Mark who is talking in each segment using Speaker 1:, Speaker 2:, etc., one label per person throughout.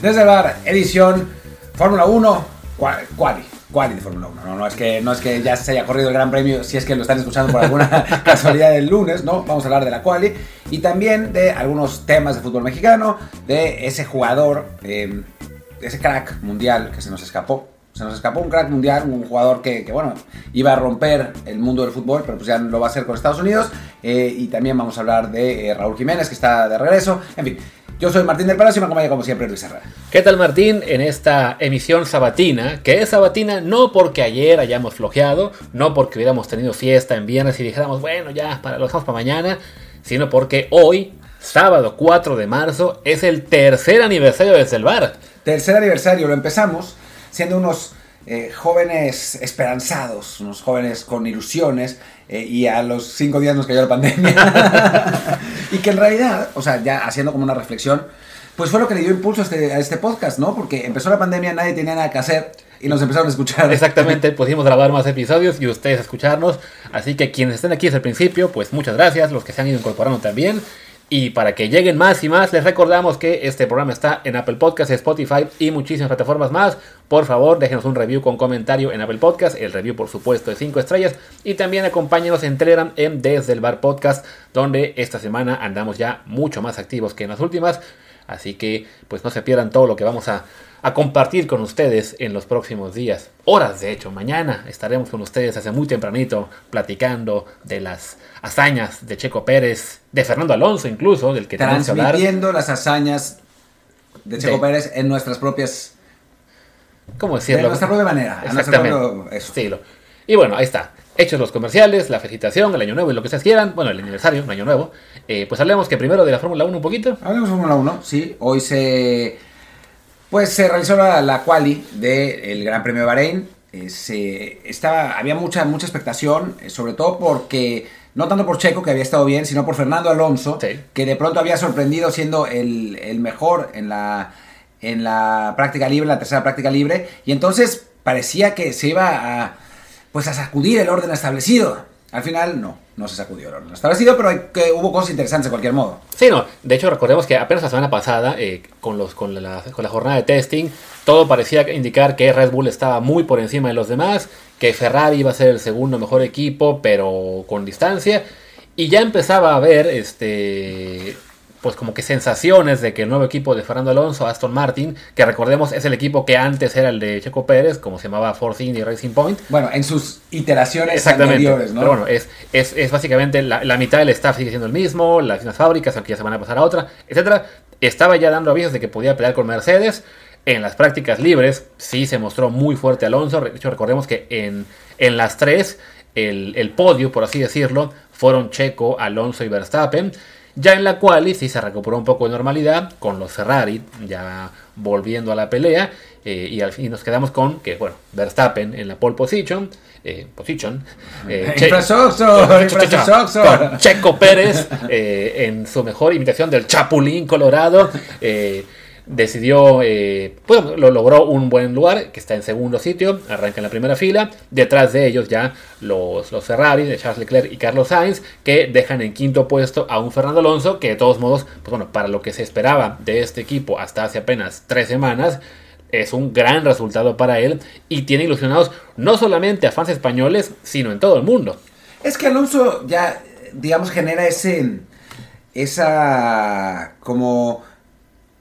Speaker 1: Desde el bar, edición Fórmula 1, quali, quali de Fórmula 1. No, no, es que, no es que ya se haya corrido el Gran Premio, si es que lo están escuchando por alguna casualidad del lunes, ¿no? Vamos a hablar de la quali y también de algunos temas de fútbol mexicano, de ese jugador, eh, ese crack mundial que se nos escapó. Se nos escapó un crack mundial, un jugador que, que, bueno, iba a romper el mundo del fútbol, pero pues ya lo va a hacer con Estados Unidos. Eh, y también vamos a hablar de eh, Raúl Jiménez, que está de regreso. En fin, yo soy Martín del Palacio y me acompaña como siempre Luis Herrera.
Speaker 2: ¿Qué tal Martín? En esta emisión sabatina, que es sabatina no porque ayer hayamos flojeado, no porque hubiéramos tenido fiesta en viernes y dijéramos, bueno, ya, para, lo dejamos para mañana, sino porque hoy, sábado 4 de marzo, es el tercer aniversario desde el bar.
Speaker 1: Tercer aniversario, lo empezamos siendo unos eh, jóvenes esperanzados, unos jóvenes con ilusiones, eh, y a los cinco días nos cayó la pandemia. y que en realidad, o sea, ya haciendo como una reflexión, pues fue lo que le dio impulso a este, a este podcast, ¿no? Porque empezó la pandemia, nadie tenía nada que hacer y nos empezaron a escuchar.
Speaker 2: Exactamente, pudimos grabar más episodios y ustedes escucharnos. Así que quienes estén aquí desde el principio, pues muchas gracias, los que se han ido incorporando también. Y para que lleguen más y más, les recordamos que este programa está en Apple Podcasts, Spotify y muchísimas plataformas más. Por favor, déjenos un review con comentario en Apple Podcasts. El review, por supuesto, de 5 estrellas. Y también acompáñenos en Telegram en Desde el Bar Podcast, donde esta semana andamos ya mucho más activos que en las últimas. Así que, pues no se pierdan todo lo que vamos a, a compartir con ustedes en los próximos días. Horas, de hecho, mañana estaremos con ustedes hace muy tempranito platicando de las hazañas de Checo Pérez, de Fernando Alonso incluso, del que
Speaker 1: tenemos que hablar. Transmitiendo las hazañas de Checo de, Pérez en nuestras propias...
Speaker 2: ¿Cómo decirlo?
Speaker 1: De nuestra propia manera.
Speaker 2: Exactamente. Propio, estilo. Y bueno, ahí está. Hechos los comerciales, la felicitación, el año nuevo y lo que ustedes quieran, bueno, el aniversario, un año nuevo, eh, pues hablemos que primero de la Fórmula 1 un poquito.
Speaker 1: Hablemos de Fórmula 1, sí. Hoy se pues se realizó la, la quali del Gran Premio de Bahrein. Eh, se, estaba, había mucha, mucha expectación, eh, sobre todo porque, no tanto por Checo, que había estado bien, sino por Fernando Alonso,
Speaker 2: sí.
Speaker 1: que de pronto había sorprendido siendo el, el mejor en la, en la práctica libre, la tercera práctica libre, y entonces parecía que se iba a, pues a sacudir el orden establecido. Al final no, no se sacudió el orden establecido, pero hay, que hubo cosas interesantes de cualquier modo.
Speaker 2: Sí, no, de hecho recordemos que apenas la semana pasada, eh, con, los, con, la, con la jornada de testing, todo parecía indicar que Red Bull estaba muy por encima de los demás, que Ferrari iba a ser el segundo mejor equipo, pero con distancia, y ya empezaba a haber este pues como que sensaciones de que el nuevo equipo de Fernando Alonso, Aston Martin, que recordemos es el equipo que antes era el de Checo Pérez, como se llamaba Force Indy Racing Point.
Speaker 1: Bueno, en sus iteraciones
Speaker 2: Exactamente.
Speaker 1: anteriores, ¿no?
Speaker 2: Pero bueno, es, es, es básicamente la, la, mitad del staff sigue siendo el mismo, las mismas fábricas, aunque ya se van a pasar a otra, etcétera. Estaba ya dando avisos de que podía pelear con Mercedes. En las prácticas libres sí se mostró muy fuerte Alonso. De hecho, recordemos que en, en las tres, el, el podio, por así decirlo, fueron Checo, Alonso y Verstappen. Ya en la quali sí se recuperó un poco de normalidad con los Ferrari ya volviendo a la pelea eh, y al fin nos quedamos con que bueno Verstappen en la pole position eh, position
Speaker 1: eh, che
Speaker 2: con Checo Pérez eh, en su mejor imitación del Chapulín Colorado decidió, eh, pues lo logró un buen lugar, que está en segundo sitio, arranca en la primera fila, detrás de ellos ya los, los Ferrari de Charles Leclerc y Carlos Sainz, que dejan en quinto puesto a un Fernando Alonso, que de todos modos, pues bueno, para lo que se esperaba de este equipo hasta hace apenas tres semanas, es un gran resultado para él y tiene ilusionados no solamente a fans españoles, sino en todo el mundo.
Speaker 1: Es que Alonso ya, digamos, genera ese, esa como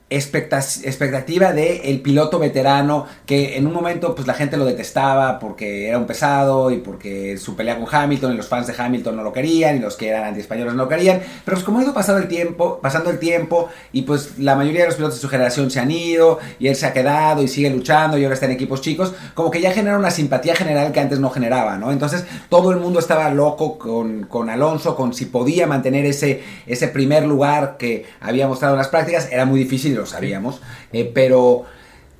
Speaker 1: expectativa de el piloto veterano que en un momento pues la gente lo detestaba porque era un pesado y porque su pelea con Hamilton y los fans de Hamilton no lo querían y los que eran anti-españoles no lo querían. Pero pues como ha ido pasando el tiempo pasando el tiempo y pues la mayoría de los pilotos de su generación se han ido y él se ha quedado y sigue luchando y ahora está en equipos chicos como que ya genera una simpatía general que antes no generaba no entonces todo el mundo estaba loco con, con Alonso con si podía mantener ese ese primer lugar que había mostrado en las prácticas. Era muy difícil lo sabíamos, eh, pero,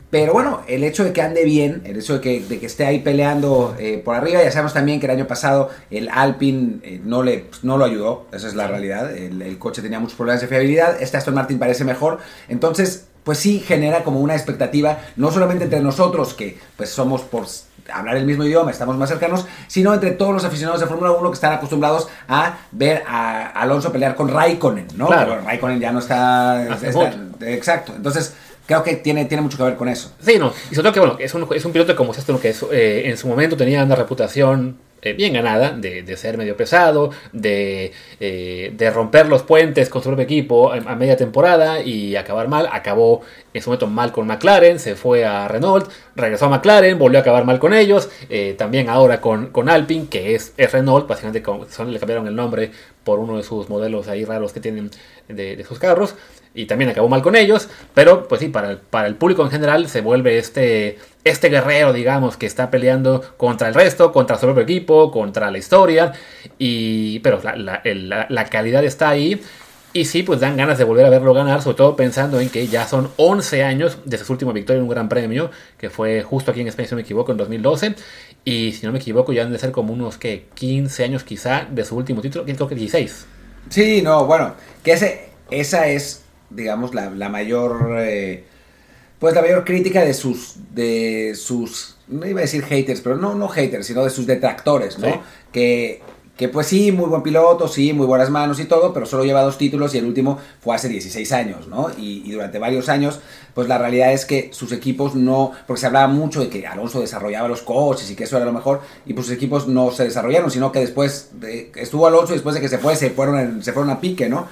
Speaker 1: pero bueno, el hecho de que ande bien, el hecho de que, de que esté ahí peleando eh, por arriba, ya sabemos también que el año pasado el Alpine eh, no, le, no lo ayudó, esa es la realidad, el, el, coche tenía muchos problemas de fiabilidad, este Aston Martin parece mejor, entonces pues sí genera como una expectativa, no solamente entre nosotros, que pues somos por hablar el mismo idioma, estamos más cercanos, sino entre todos los aficionados de Fórmula 1 que están acostumbrados a ver a Alonso pelear con Raikkonen, ¿no?
Speaker 2: Claro.
Speaker 1: Pero Raikkonen ya no está, está exacto. Entonces, creo que tiene, tiene mucho que ver con eso.
Speaker 2: Sí, no. Y sobre todo que, bueno, es un, es un piloto como esto, que es, eh, en su momento tenía una reputación eh, bien ganada de, ser medio pesado, de, eh, de, romper los puentes con su propio equipo a, media temporada y acabar mal. Acabó en su momento mal con McLaren, se fue a Renault, regresó a McLaren, volvió a acabar mal con ellos. Eh, también ahora con, con Alpine, que es, Renault, básicamente con, son, le cambiaron el nombre por uno de sus modelos ahí raros que tienen de, sus carros y también acabó mal con ellos, pero pues sí, para el público en general se vuelve este, este guerrero, digamos, que está peleando contra el resto, contra su propio equipo, contra la historia, y, pero la, la, la, la calidad está ahí. Y sí, pues dan ganas de volver a verlo ganar, sobre todo pensando en que ya son 11 años de su última victoria en un gran premio, que fue justo aquí en España, si no me equivoco, en 2012. Y si no me equivoco, ya han de ser como unos que 15 años quizá de su último título, creo que 16.
Speaker 1: Sí, no, bueno, que ese, esa es digamos, la, la mayor, eh, pues la mayor crítica de sus, de sus, no iba a decir haters, pero no, no haters, sino de sus detractores, ¿no?
Speaker 2: Sí.
Speaker 1: Que, que pues sí, muy buen piloto, sí, muy buenas manos y todo, pero solo lleva dos títulos y el último fue hace 16 años, ¿no? Y, y, durante varios años, pues la realidad es que sus equipos no, porque se hablaba mucho de que Alonso desarrollaba los coches y que eso era lo mejor, y pues sus equipos no se desarrollaron, sino que después de, estuvo Alonso y después de que se fue, se fueron, en, se fueron a pique, ¿no?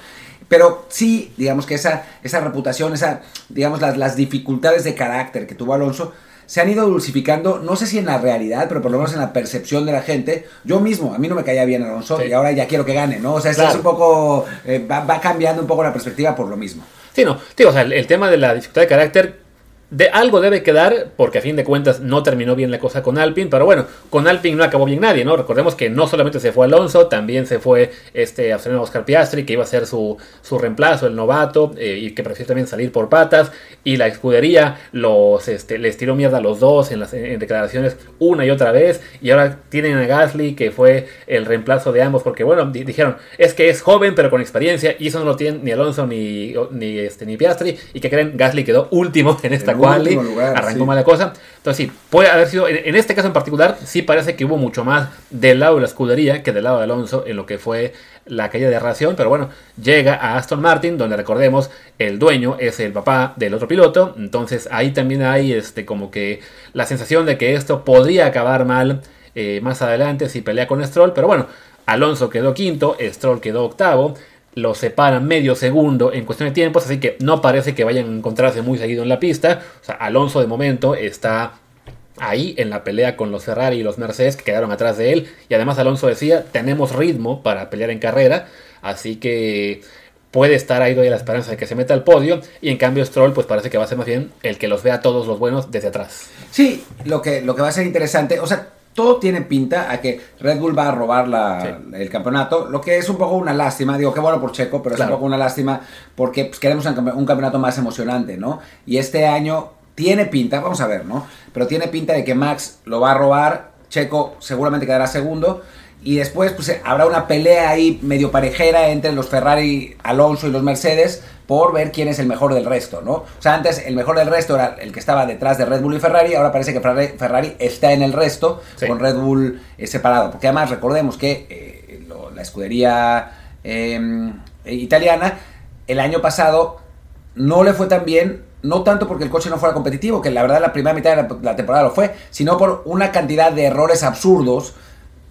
Speaker 1: Pero sí, digamos que esa, esa reputación, esa, digamos, las, las dificultades de carácter que tuvo Alonso, se han ido dulcificando, no sé si en la realidad, pero por lo menos en la percepción de la gente. Yo mismo, a mí no me caía bien Alonso sí. y ahora ya quiero que gane, ¿no? O sea, claro. es un poco, eh, va, va, cambiando un poco la perspectiva por lo mismo.
Speaker 2: Sí, no, tío, o sea, el, el tema de la dificultad de carácter de algo debe quedar, porque a fin de cuentas no terminó bien la cosa con Alpine, pero bueno, con Alpine no acabó bien nadie, ¿no? Recordemos que no solamente se fue Alonso, también se fue este australiano Oscar Piastri, que iba a ser su, su reemplazo, el novato, eh, y que prefirió también salir por patas, y la escudería los, este, les tiró mierda a los dos en, las, en declaraciones una y otra vez, y ahora tienen a Gasly, que fue el reemplazo de ambos, porque bueno, di dijeron, es que es joven pero con experiencia, y eso no lo tienen ni Alonso ni, ni, este, ni Piastri, y que creen, Gasly quedó último en esta lugar, arrancó sí. mala cosa. Entonces sí, puede haber sido, en, en, este caso en particular, sí parece que hubo mucho más del lado de la escudería que del lado de Alonso en lo que fue la caída de ración, pero bueno, llega a Aston Martin, donde recordemos, el dueño es el papá del otro piloto, entonces ahí también hay este como que la sensación de que esto podría acabar mal eh, más adelante si pelea con Stroll, pero bueno, Alonso quedó quinto, Stroll quedó octavo, lo separan medio segundo en cuestión de tiempos, así que no parece que vayan a encontrarse muy seguido en la pista. O sea, Alonso de momento está ahí en la pelea con los Ferrari y los Mercedes que quedaron atrás de él. Y además Alonso decía, tenemos ritmo para pelear en carrera, así que puede estar ahí todavía la esperanza de que se meta al podio. Y en cambio Stroll pues parece que va a ser más bien el que los vea todos los buenos desde atrás.
Speaker 1: Sí, lo que, lo que va a ser interesante, o sea, todo tiene pinta a que Red Bull va a robar la, sí. el campeonato, lo que es un poco una lástima, digo, qué bueno por Checo, pero claro. es un poco una lástima porque pues, queremos un, un campeonato más emocionante, ¿no? Y este año tiene pinta, vamos a ver, ¿no? Pero tiene pinta de que Max lo va a robar, Checo seguramente quedará segundo, y después pues habrá una pelea ahí medio parejera entre los Ferrari, Alonso y los Mercedes por ver quién es el mejor del resto, ¿no? O sea, antes el mejor del resto era el que estaba detrás de Red Bull y Ferrari, ahora parece que Ferrari está en el resto sí. con Red Bull eh, separado, porque además recordemos que eh, lo, la escudería eh, italiana el año pasado no le fue tan bien no tanto porque el coche no fuera competitivo, que la verdad la primera mitad de la, la temporada lo fue, sino por una cantidad de errores absurdos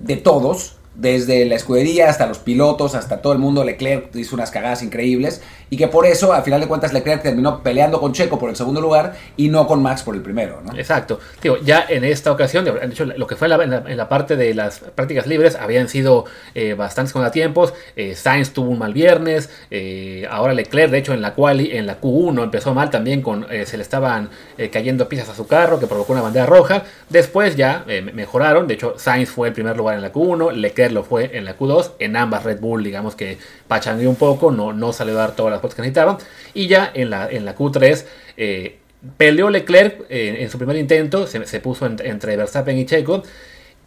Speaker 1: de todos, desde la escudería hasta los pilotos, hasta todo el mundo, Leclerc hizo unas cagadas increíbles y que por eso, al final de cuentas, Leclerc terminó peleando con Checo por el segundo lugar y no con Max por el primero. ¿no?
Speaker 2: Exacto. Digo, ya en esta ocasión, de hecho, lo que fue en la, parte de las prácticas libres habían sido eh, bastantes contratiempos. Eh, Sainz tuvo un mal viernes, eh, ahora Leclerc, de hecho, en la quali, en la Q1 empezó mal también, con eh, se le estaban cayendo piezas a su carro que provocó una bandera roja. Después ya mejoraron, de hecho, Sainz fue el primer lugar en la Q1, Leclerc lo fue en la Q2, en ambas Red Bull, digamos que pachangueó un poco, no, no salió a dar todas las que necesitaba, y ya en la, en la Q3 eh, peleó Leclerc eh, en su primer intento, se, se puso en, entre Verstappen y Checo,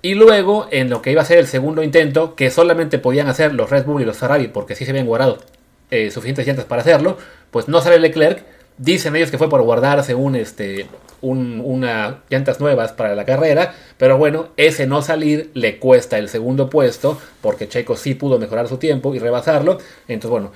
Speaker 2: y luego en lo que iba a ser el segundo intento, que solamente podían hacer los Red Bull y los Ferrari, porque sí se habían guardado eh, suficientes llantas para hacerlo, pues no sale Leclerc, dicen ellos que fue por guardarse un, este, un, una llantas nuevas para la carrera, pero bueno, ese no salir le cuesta el segundo puesto, porque Checo sí pudo mejorar su tiempo y rebasarlo. Entonces, bueno,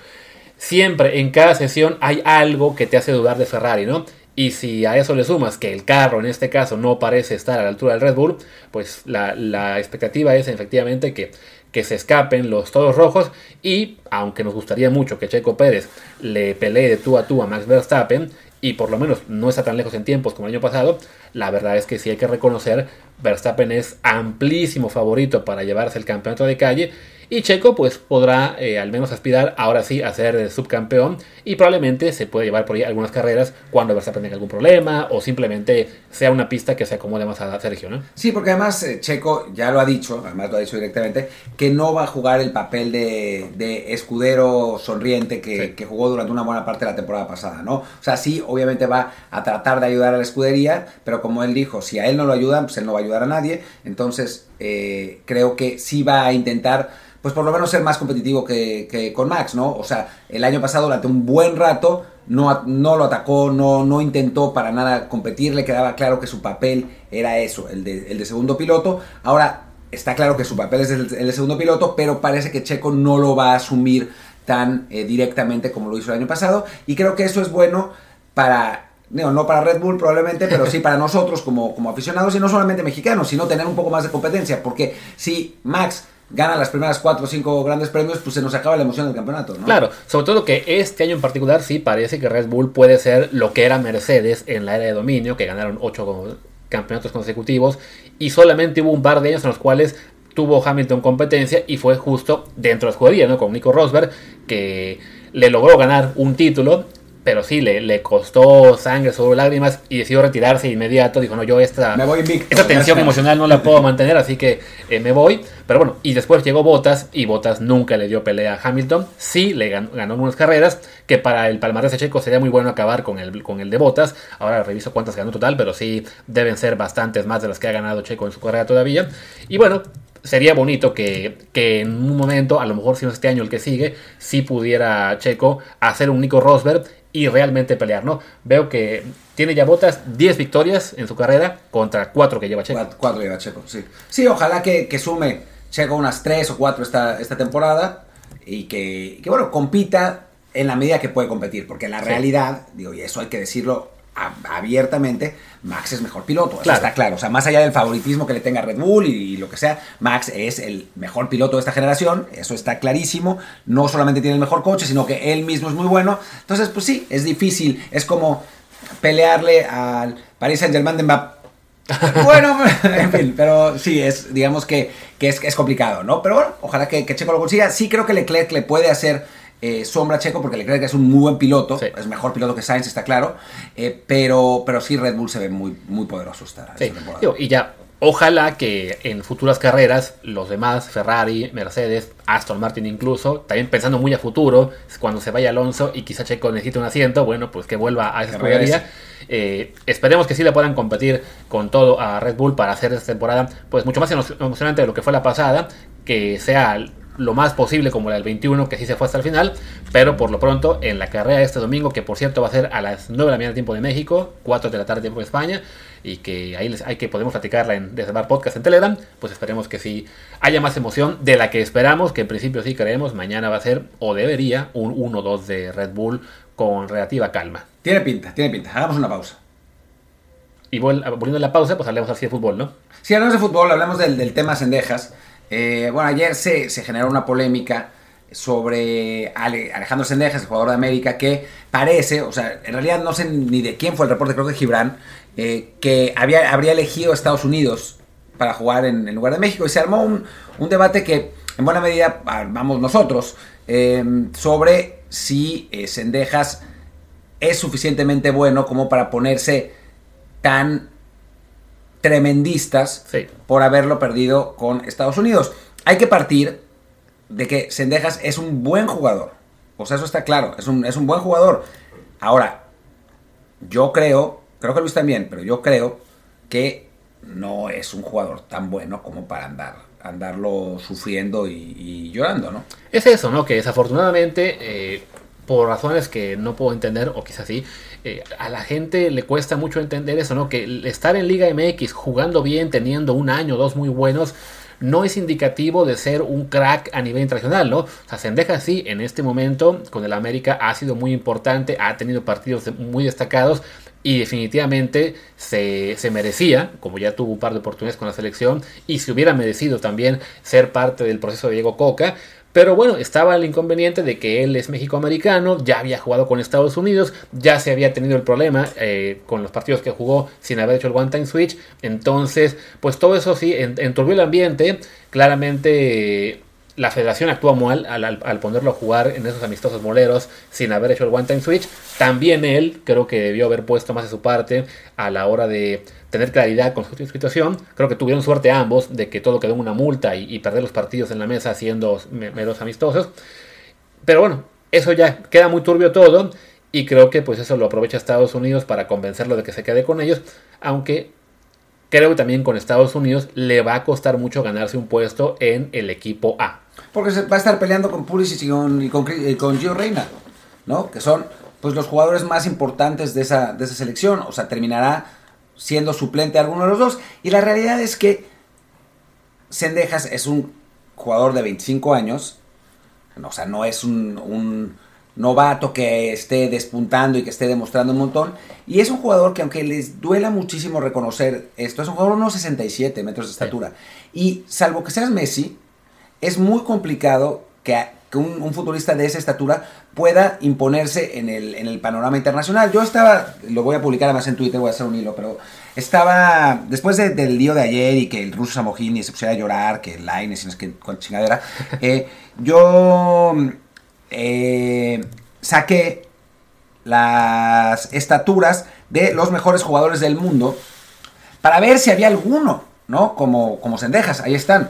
Speaker 2: siempre en cada sesión hay algo que te hace dudar de Ferrari, ¿no? Y si a eso le sumas que el carro en este caso no parece estar a la altura del Red Bull, pues la, expectativa es efectivamente que, que se escapen los todos rojos y aunque nos gustaría mucho que Checo Pérez le pelee de tú a tú a Max Verstappen y por lo menos no está tan lejos en tiempos como el año pasado, la verdad es que sí hay que reconocer Verstappen es amplísimo favorito para llevarse el campeonato de calle y Checo pues podrá eh, al menos aspirar ahora sí a ser subcampeón y probablemente se puede llevar por ahí algunas carreras cuando Verstappen tenga algún problema o simplemente sea una pista que se acomode más a Sergio, ¿no?
Speaker 1: Sí, porque además eh, Checo ya lo ha dicho, además lo ha dicho directamente, que no va a jugar el papel de, de escudero sonriente que,
Speaker 2: Sí.
Speaker 1: que jugó durante una buena parte de la temporada pasada, ¿no? O sea, sí, obviamente va a tratar de ayudar a la escudería, pero como él dijo, si a él no lo ayudan, pues él no va a ayudar a nadie, entonces eh, creo que sí va a intentar pues por lo menos ser más competitivo que, con Max, ¿no? O sea, el año pasado durante un buen rato no, no lo atacó, no, no intentó para nada competir, le quedaba claro que su papel era eso, el de, el de segundo piloto. Ahora está claro que su papel es el, el de segundo piloto, pero parece que Checo no lo va a asumir tan eh, directamente como lo hizo el año pasado y creo que eso es bueno para digo, no para Red Bull probablemente, pero sí para nosotros como, como aficionados y no solamente mexicanos, sino tener un poco más de competencia, porque si Max gana las primeras cuatro o cinco grandes premios, pues se nos acaba la emoción del campeonato, ¿no?
Speaker 2: Claro, sobre todo que este año en particular sí parece que Red Bull puede ser lo que era Mercedes en la era de dominio, que ganaron ocho campeonatos consecutivos y solamente hubo un par de años en los cuales tuvo Hamilton competencia y fue justo dentro de la escudería, ¿no? Con Nico Rosberg, que le logró ganar un título, pero sí, le, le costó sangre sobre lágrimas y decidió retirarse de inmediato. Dijo, no, yo esta,
Speaker 1: Me voy invicto.
Speaker 2: esta tensión emocional no la puedo mantener, así que eh, me voy. Pero bueno, y después llegó Bottas y Bottas nunca le dio pelea a Hamilton. Sí, le ganó, ganó unas carreras que para el palmarés de Checo sería muy bueno acabar con el, con el de Bottas. Ahora reviso cuántas ganó total, pero sí deben ser bastantes más de las que ha ganado Checo en su carrera todavía. Y bueno, sería bonito que, que, en un momento, a lo mejor si no es este año el que sigue, sí pudiera Checo hacer un Nico Rosberg y realmente pelear, ¿no? Veo que tiene ya botas 10 victorias en su carrera contra 4 que lleva Checo.
Speaker 1: 4, 4 lleva Checo, sí. Sí, ojalá que, que sume Checo unas 3 o 4 esta, esta temporada y que, que, bueno, compita en la medida que puede competir, porque en la
Speaker 2: Sí.
Speaker 1: realidad, digo, y eso hay que decirlo abiertamente, Max es mejor piloto, eso
Speaker 2: Claro.
Speaker 1: está claro. O sea, más allá del favoritismo que le tenga Red Bull y, y lo que sea, Max es el mejor piloto de esta generación, eso está clarísimo. No solamente tiene el mejor coche, sino que él mismo es muy bueno. Entonces, pues sí, es difícil, es como pelearle al Paris Saint Germain de Mbappé. Bueno, en fin, pero sí, es, digamos que, que es, es complicado, ¿no? Pero bueno, ojalá que, que Checo lo consiga. Sí creo que Leclerc le puede hacer eh, sombra a Checo, porque Leclerc es un muy buen piloto,
Speaker 2: Sí.
Speaker 1: es mejor piloto que Sainz, está claro, eh, pero, pero sí Red Bull se ve muy, muy poderoso esta,
Speaker 2: Sí,
Speaker 1: temporada.
Speaker 2: digo, y ya, ojalá que en futuras carreras los demás, Ferrari, Mercedes, Aston Martin incluso, también pensando muy a futuro, cuando se vaya Alonso y quizá Checo necesite un asiento, bueno, pues que vuelva a esa
Speaker 1: Que
Speaker 2: escudería. Eh, esperemos que sí le puedan competir con todo a Red Bull para hacer esta temporada pues mucho más emo- emocionante de lo que fue la pasada, que sea lo más posible como la del 21, que sí se fue hasta el final, pero por lo pronto en la carrera de este domingo, que por cierto va a ser a las 9 de la mañana tiempo de México, 4 de la tarde tiempo de España, y que ahí les, hay que podemos platicarla en desde Bar Podcast en Telegram, pues esperemos que sí haya más emoción de la que esperamos, que en principio sí creemos, mañana va a ser o debería un 1-2 de Red Bull con relativa calma.
Speaker 1: Tiene pinta, tiene pinta. Hagamos una pausa.
Speaker 2: Y vol- volviendo a la pausa, pues hablemos así de fútbol, ¿no?
Speaker 1: Si hablamos de fútbol, hablamos del, del tema Sendejas. Eh, bueno, ayer se, se generó una polémica sobre Ale- Alejandro Sendejas, el jugador de América, que parece, o sea, en realidad no sé ni de quién fue el reporte, creo que Gibran, eh, que había, habría elegido Estados Unidos para jugar en, lugar de México. Y se armó un, un debate que en buena medida armamos nosotros eh, sobre si Sendejas es suficientemente bueno como para ponerse tan tremendistas
Speaker 2: Sí.
Speaker 1: por haberlo perdido con Estados Unidos. Hay que partir de que Sendejas es un buen jugador. O sea, eso está claro. Es un, es un buen jugador. Ahora, yo creo, creo que Luis también, pero yo creo que no es un jugador tan bueno como para andar, andarlo sufriendo y, y llorando, ¿no?
Speaker 2: Es eso, ¿no? Que desafortunadamente, eh, por razones que no puedo entender, o quizás sí, eh, a la gente le cuesta mucho entender eso, ¿no? Que estar en Liga MX jugando bien, teniendo un año o dos muy buenos, no es indicativo de ser un crack a nivel internacional, ¿no? O sea, Sendeja sí, en este momento con el América ha sido muy importante, ha tenido partidos muy destacados, y definitivamente se, se, merecía, como ya tuvo un par de oportunidades con la selección, y se hubiera merecido también ser parte del proceso de Diego Coca. Pero bueno, estaba el inconveniente de que él es mexicoamericano, ya había jugado con Estados Unidos, ya se había tenido el problema eh, con los partidos que jugó sin haber hecho el one time switch. Entonces, pues todo eso sí, enturbió el ambiente. Claramente la federación actuó mal al, ponerlo a jugar en esos amistosos moleros sin haber hecho el one time switch. También él creo que debió haber puesto más de su parte a la hora de tener claridad con su situación. Creo que tuvieron suerte ambos de que todo quedó en una multa y, perder los partidos en la mesa siendo meros amistosos. Pero bueno, eso ya queda muy turbio todo y creo que pues eso lo aprovecha Estados Unidos para convencerlo de que se quede con ellos, aunque creo que también con Estados Unidos le va a costar mucho ganarse un puesto en el equipo A.
Speaker 1: Porque se va a estar peleando con Pulisic y con, y con, Gio Reina, ¿no? Que son pues los jugadores más importantes de esa, de esa selección. O sea, terminará siendo suplente alguno de los dos. Y la realidad es que Sendejas es un jugador de 25 años. O sea, no es un, un, novato que esté despuntando y que esté demostrando un montón. Y es un jugador que aunque les duela muchísimo reconocer esto, es un jugador de unos 67 metros de estatura. Y salvo que seas Messi, es muy complicado que, un, futbolista de esa estatura pueda imponerse en el, en el, panorama internacional. Yo estaba, lo voy a publicar además en Twitter, voy a hacer un hilo, pero estaba, después del lío de ayer y que el ruso Samogini se pusiera a llorar, que el Line, si no es que con chingadera, eh, yo eh, saqué las estaturas de los mejores jugadores del mundo para ver si había alguno, ¿no? Como, como Sendejas, ahí están.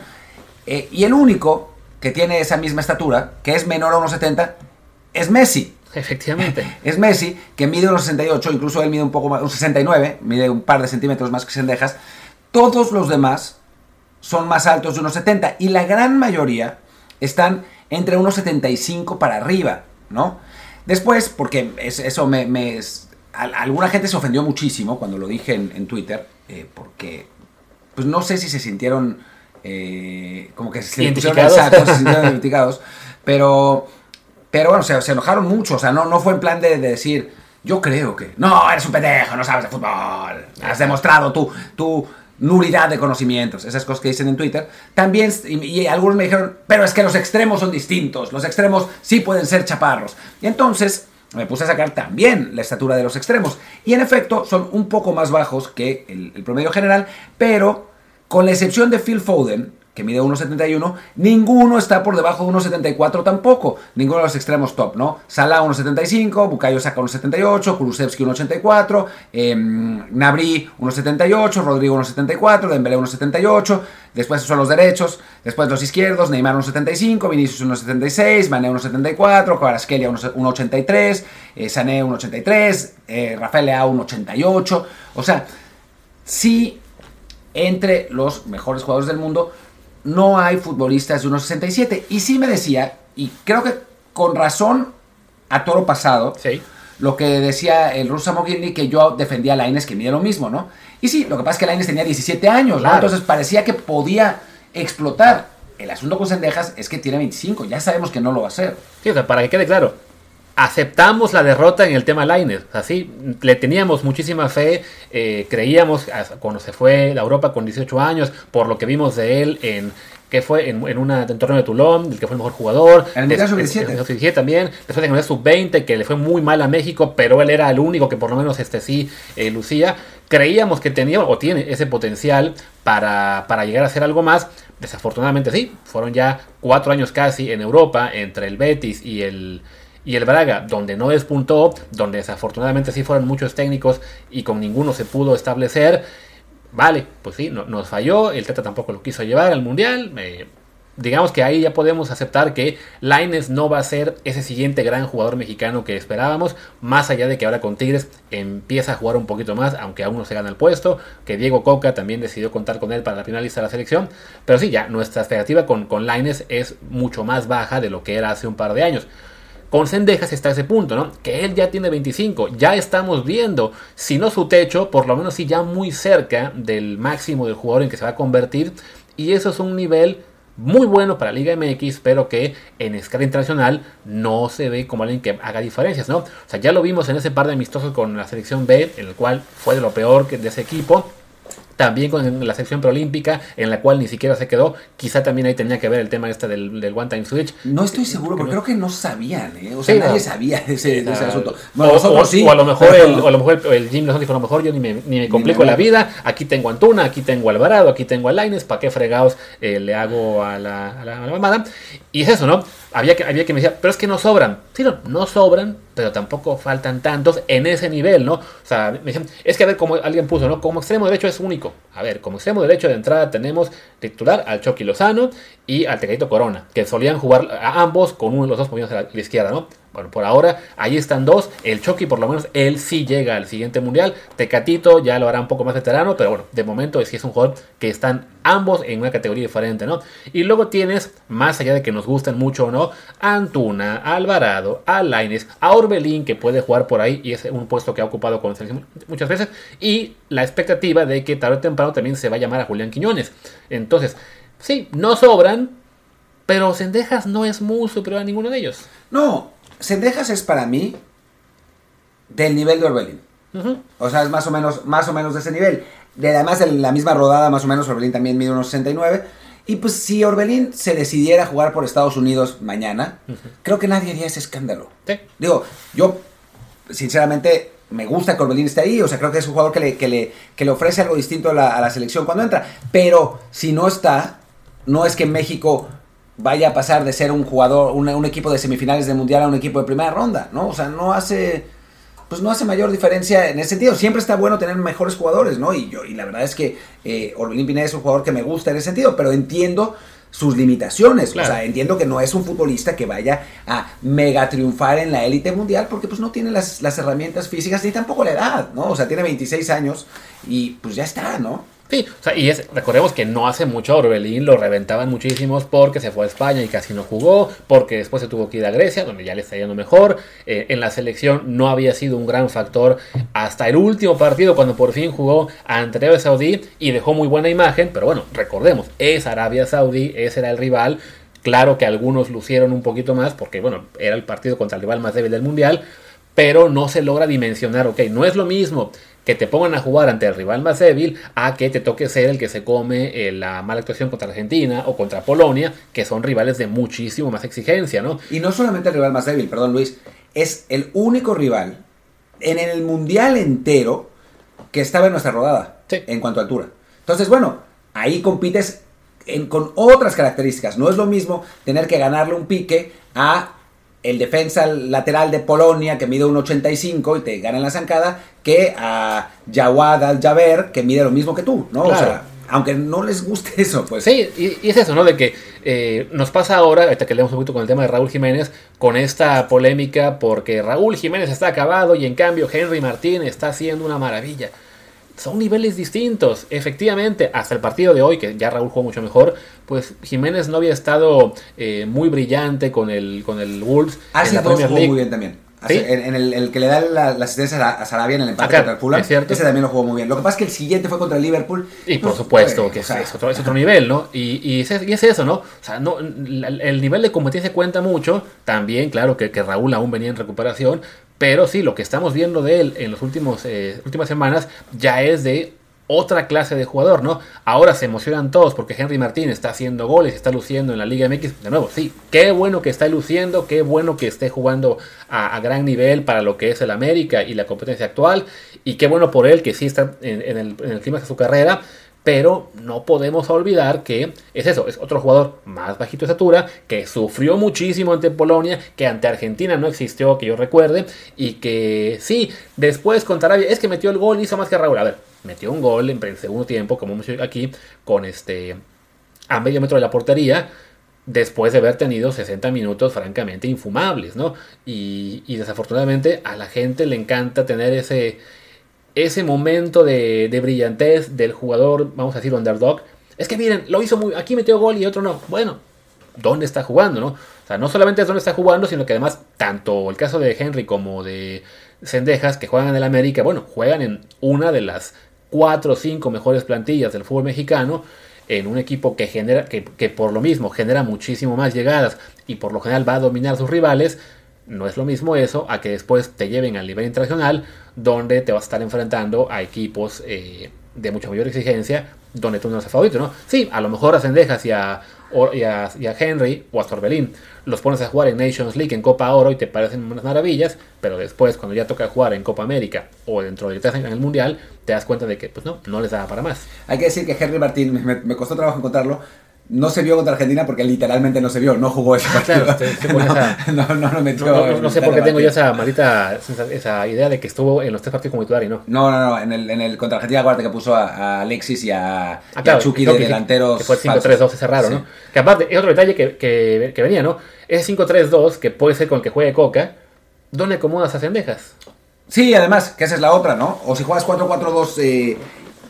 Speaker 1: Eh, y el único que tiene esa misma estatura, que es menor a 1,70, es Messi.
Speaker 2: Efectivamente.
Speaker 1: Es Messi, que mide unos 68, incluso él mide un poco más, un 69, mide un par de centímetros más que Sendejas. Todos los demás son más altos de unos 70 y la gran mayoría están entre unos 75 para arriba, ¿no? Después, porque eso me... alguna gente se ofendió muchísimo cuando lo dije en, Twitter, eh, porque pues no sé si se sintieron eh, como que se
Speaker 2: identificados.
Speaker 1: identificados. Pero, pero bueno, se, enojaron mucho. O sea, no, no fue en plan de, decir, yo creo que. No, eres un pendejo, no sabes de fútbol. Has demostrado tu, tu nulidad de conocimientos. Esas cosas que dicen en Twitter. También, y, algunos me dijeron, pero es que los extremos son distintos. Los extremos sí pueden ser chaparros. Y entonces me puse a sacar también la estatura de los extremos. Y en efecto, son un poco más bajos que el promedio general, pero con la excepción de Phil Foden, que mide 1,71, ninguno está por debajo de 1,74 tampoco. Ninguno de los extremos top, ¿no? Salah 1,75, Bukayo Saka 1,78, Kulusevski 1,84, eh, Nabri 1,78, Rodrigo 1,74, Dembélé 1,78, después son los derechos, después los izquierdos, Neymar 1,75, Vinicius 1,76, Mané 1,74, Kvaratskhelia 1,83, eh, Sané 1,83, eh, Rafael Leao 1,88, o sea, sí entre los mejores jugadores del mundo, no hay futbolistas de 1.67. Y sí me decía, y creo que con razón a toro pasado, lo que decía el ruso Mogilny, que yo defendía a Laines que mide lo mismo, ¿no? Y sí, lo que pasa es que Laines tenía 17 años, ¿no? Entonces parecía que podía explotar. El asunto con Sendejas es que tiene 25, ya sabemos que no lo va a hacer.
Speaker 2: Sí, para que quede claro, aceptamos la derrota en el tema Liner. Así, le teníamos muchísima fe, eh, creíamos cuando se fue a Europa con 18 años, por lo que vimos de él en que fue en, en una torneo de Toulon, el que fue el mejor jugador.
Speaker 1: En el Sub-17.
Speaker 2: también. Después en el Sub-20, que le fue muy mal a México, pero él era el único que por lo menos este sí eh, lucía. Creíamos que tenía o tiene ese potencial para, para llegar a hacer algo más. Desafortunadamente sí, fueron ya cuatro años casi en Europa entre el Betis y el, y el Braga, donde no despuntó, donde desafortunadamente sí fueron muchos técnicos y con ninguno se pudo establecer, vale, pues sí, no, nos falló, el Teta tampoco lo quiso llevar al Mundial. digamos que ahí ya podemos aceptar que Laines no va a ser ese siguiente gran jugador mexicano que esperábamos, más allá de que ahora con Tigres empieza a jugar un poquito más, aunque aún no se gana el puesto, que Diego Coca también decidió contar con él para la final lista de la selección, pero sí, ya nuestra expectativa con, con Laines es mucho más baja de lo que era hace un par de años. Con Sendejas está ese punto, ¿no? Que él ya tiene 25. Ya estamos viendo, si no su techo, por lo menos sí ya muy cerca del máximo del jugador en que se va a convertir. Y eso es un nivel muy bueno para Liga MX, pero que en escala internacional no se ve como alguien que haga diferencias, ¿no? O sea, ya lo vimos en ese par de amistosos con la selección B, en el cual fue de lo peor de ese equipo también con la sección preolímpica, en la cual ni siquiera se quedó. Quizá también ahí tenía que ver el tema este del, del One Time Switch.
Speaker 1: No estoy seguro, porque creo que no sabían, ¿eh? O sea, nadie sabía de ese, de ese asunto.
Speaker 2: Bueno, o, nosotros sí. O a lo mejor, el, o a lo mejor el, Jim Lozano dijo, a lo mejor yo ni me, ni me complico la vida. Aquí tengo a Antuna, aquí tengo a Alvarado, aquí tengo a Laines, ¿para qué fregados eh, le hago a la, a la, a la mamada? Y es eso, ¿no? Había que, había que me decía, pero es que no sobran. Sí, no, no sobran, pero tampoco faltan tantos en ese nivel, ¿no? O sea, me decían, es que a ver, como alguien puso, ¿no? Como extremo derecho es único. A ver, como extremo derecho de entrada tenemos titular al Chucky Lozano y al Tecadito Corona, que solían jugar a ambos con uno de los dos movidos a la, izquierda, ¿no? Bueno, por ahora ahí están dos. El Chucky, por lo menos, él sí llega al siguiente mundial. Tecatito ya lo hará un poco más veterano, pero bueno, de momento es que es un jugador que están ambos en una categoría diferente, ¿no? Y luego tienes, más allá de que nos gusten mucho o no, Antuna, Alvarado, a Laines, a Orbelín, que puede jugar por ahí y es un puesto que ha ocupado con selección muchas veces. Y la expectativa de que tarde o temprano también se va a llamar a Julián Quiñones. Entonces, sí, no sobran, pero Sendejas no es muy superior a ninguno de ellos.
Speaker 1: No, Sendejas es para mí del nivel de Orbelín. Uh -huh. O sea, es más o menos, más o menos de ese nivel. De además, en la misma rodada, más o menos, Orbelín también mide unos 69. Y pues si Orbelín se decidiera jugar por Estados Unidos mañana, uh -huh. creo que nadie haría ese escándalo.
Speaker 2: Sí.
Speaker 1: Digo, yo, sinceramente, me gusta que Orbelín esté ahí. O sea, creo que es un jugador que le, que le, que le ofrece algo distinto a la, a la selección cuando entra. Pero si no está, no es que México vaya a pasar de ser un jugador, un, un, equipo de semifinales de mundial a un equipo de primera ronda, ¿no? O sea, no hace, pues no hace mayor diferencia en ese sentido. Siempre está bueno tener mejores jugadores, ¿no? Y yo, y la verdad es que eh, Orbelín Pineda es un jugador que me gusta en ese sentido, pero entiendo sus limitaciones. Claro. O sea, entiendo que no es un futbolista que vaya a mega triunfar en la élite mundial porque pues no tiene las, las herramientas físicas ni tampoco la edad, ¿no? O sea, tiene 26 años y pues ya está, ¿no?
Speaker 2: Sí, o sea, y es, recordemos que no hace mucho Orbelín lo reventaban muchísimos porque se fue a España y casi no jugó, porque después se tuvo que ir a Grecia, donde ya le está yendo mejor. Eh, en la selección no había sido un gran factor hasta el último partido, cuando por fin jugó ante Arabia Saudí y dejó muy buena imagen, pero bueno, recordemos, es Arabia Saudí, ese era el rival. Claro que algunos lucieron un poquito más, porque bueno, era el partido contra el rival más débil del mundial, pero no se logra dimensionar, ok, no es lo mismo que te pongan a jugar ante el rival más débil a que te toque ser el que se come eh, la mala actuación contra Argentina o contra Polonia, que son rivales de muchísimo más exigencia, ¿no?
Speaker 1: Y no solamente el rival más débil, perdón Luis, es el único rival en el mundial entero que estaba en nuestra rodada
Speaker 2: sí.
Speaker 1: en cuanto a altura. Entonces, bueno, ahí compites en, con otras características. No es lo mismo tener que ganarle un pique a el defensa lateral de Polonia que mide 1.85 y te gana en la zancada que a Jawad al-Jaber que mide lo mismo que tú, ¿no?
Speaker 2: Claro.
Speaker 1: O sea, aunque no les guste eso, pues.
Speaker 2: Sí, y, y es eso, ¿no? De que eh, nos pasa ahora, ahorita que leemos un poquito con el tema de Raúl Jiménez, con esta polémica porque Raúl Jiménez está acabado y en cambio Henry Martín está haciendo una maravilla son niveles distintos. Efectivamente, hasta el partido de hoy, que ya Raúl jugó mucho mejor, pues Jiménez no había estado eh, muy brillante con el, con el Wolves.
Speaker 1: Hace dos jugó muy bien también. ¿Sí? En, en el, el, que le da la, la, asistencia a Sarabia en el empate
Speaker 2: Acá,
Speaker 1: contra el Fulham, ese también lo jugó muy bien. Lo que pasa es que el siguiente fue contra el Liverpool.
Speaker 2: Y por supuesto, que o sea, es, otro, es, otro, nivel, ¿no? Y, y, es, y, es, eso, ¿no? O sea, no, el, el nivel de competencia cuenta mucho. También, claro, que, que Raúl aún venía en recuperación. Pero sí, lo que estamos viendo de él en las eh, últimas semanas ya es de otra clase de jugador, ¿no? Ahora se emocionan todos porque Henry Martín está haciendo goles, está luciendo en la Liga MX. De nuevo, sí, qué bueno que está luciendo, qué bueno que esté jugando a, gran nivel para lo que es el América y la competencia actual. Y qué bueno por él que sí está en el, en el clima de su carrera. Pero no podemos olvidar que es eso, es otro jugador más bajito de estatura, que sufrió muchísimo ante Polonia, que ante Argentina no existió, que yo recuerde, y que sí, después contra Arabia, es que metió el gol, hizo más que Raúl. A ver, metió un gol en el segundo tiempo, como hemos dicho aquí, con este a medio metro de la portería, después de haber tenido 60 minutos francamente infumables, ¿no? Y desafortunadamente a la gente le encanta tener ese, ese momento de, brillantez del jugador, vamos a decir, underdog. Es que miren, lo hizo muy, aquí metió gol y otro no. Bueno, ¿dónde está jugando, no? O sea, no solamente es dónde está jugando, sino que además, tanto el caso de Henry como de Sendejas, que juegan en el América, bueno, juegan en una de las cuatro o cinco mejores plantillas del fútbol mexicano. en un equipo que genera, que, que por lo mismo genera muchísimo más llegadas y por lo general va a dominar a sus rivales, no es lo mismo eso a que después te lleven al nivel internacional donde te vas a estar enfrentando a equipos eh, de mucha mayor exigencia donde tú no eres favorito, ¿no? Sí, a lo mejor a Cendejas y a, Henry o a Sorbelín los pones a jugar en Nations League, en Copa Oro y te parecen unas maravillas, pero después cuando ya toca jugar en Copa América o dentro de en el Mundial, te das cuenta de que pues no, no les da para más.
Speaker 1: Hay que decir que Henry Martín, me costó trabajo encontrarlo, no se vio contra Argentina porque literalmente no se vio, no jugó ese partido.
Speaker 2: Claro, te- te pones
Speaker 1: no,
Speaker 2: a-
Speaker 1: no, no.
Speaker 2: No, no- no sé por qué tengo yo esa maldita esa idea de que estuvo en los tres partidos como titular y no.
Speaker 1: No, no, no, en el, en el contra Argentina, acuérdate que puso a, a Alexis y a,
Speaker 2: Ah,
Speaker 1: y a Chucky de
Speaker 2: que
Speaker 1: delanteros.
Speaker 2: Que fue el
Speaker 1: falsos.
Speaker 2: 5-3-2 ese raro,
Speaker 1: Sí.
Speaker 2: ¿no? Que aparte, es otro detalle que, que, que venía, ¿no? Ese 5-3-2, que puede ser con el que juegue Coca, ¿dónde acomodas a Cendejas?
Speaker 1: Sí, además, que esa es la otra, ¿no? O si juegas 4-4-2, eh,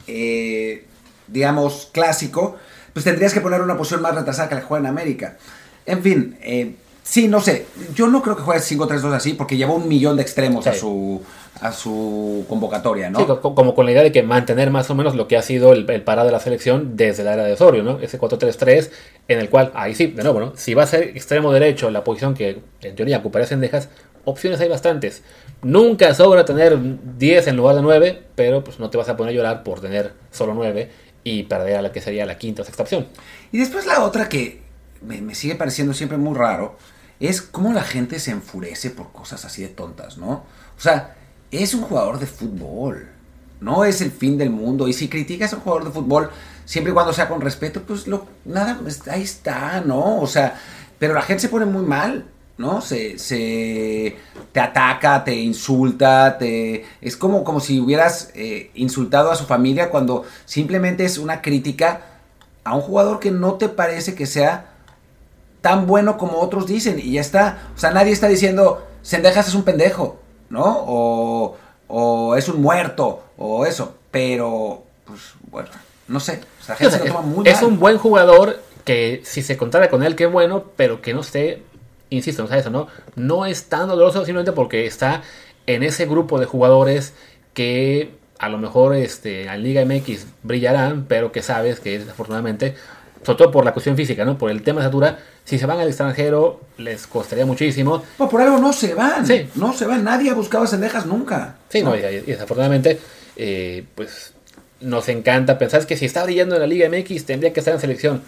Speaker 1: eh, digamos, clásico, pues tendrías que poner una posición más retrasada que la que juega en América. En fin, eh, sí, no sé. Yo no creo que juegue 5-3-2 así porque llevó un millón de extremos a, su, a su convocatoria, ¿no?
Speaker 2: Sí, co- como con la idea de que mantener más o menos lo que ha sido el, el parado de la selección desde la era de Osorio, ¿no? Ese 4-3-3, en el cual, ahí sí, de nuevo, ¿no? Si va a ser extremo derecho la posición que en teoría ocuparía Cendejas, opciones hay bastantes. Nunca sobra tener 10 en lugar de 9, pero pues no te vas a poner a llorar por tener solo 9 y perder a la que sería la quinta o sexta opción.
Speaker 1: Y después la otra que me, sigue pareciendo siempre muy raro es cómo la gente se enfurece por cosas así de tontas, ¿no? O sea, es un jugador de fútbol, no es el fin del mundo. Y si criticas a un jugador de fútbol, siempre y cuando sea con respeto, pues lo, nada, pues, ahí está, ¿no? O sea, pero la gente se pone muy mal. ¿No? Se, se te ataca, te insulta, te es como, como si hubieras eh, insultado a su familia cuando simplemente es una crítica a un jugador que no te parece que sea tan bueno como otros dicen y ya está. O sea, nadie está diciendo Sendejas es un pendejo, ¿no? O, o es un muerto o eso, pero pues bueno, no sé. O sea, la gente
Speaker 2: O sea,
Speaker 1: se lo toma muy
Speaker 2: es
Speaker 1: mal.
Speaker 2: un buen jugador que si se contara con él, qué bueno, pero que no esté, insisto, no sea eso, ¿no? No es tan doloroso simplemente porque está en ese grupo de jugadores que a lo mejor este, en Liga MX brillarán, pero que sabes que desafortunadamente, sobre todo por la cuestión física, ¿no? Por el tema de estatura, si se van al extranjero les costaría muchísimo.
Speaker 1: No, por algo no se van.
Speaker 2: Sí.
Speaker 1: No se van. Nadie ha buscado a Sendejas nunca.
Speaker 2: Sí, no, y, y desafortunadamente, eh, pues nos encanta pensar que si está brillando en la Liga MX tendría que estar en selección.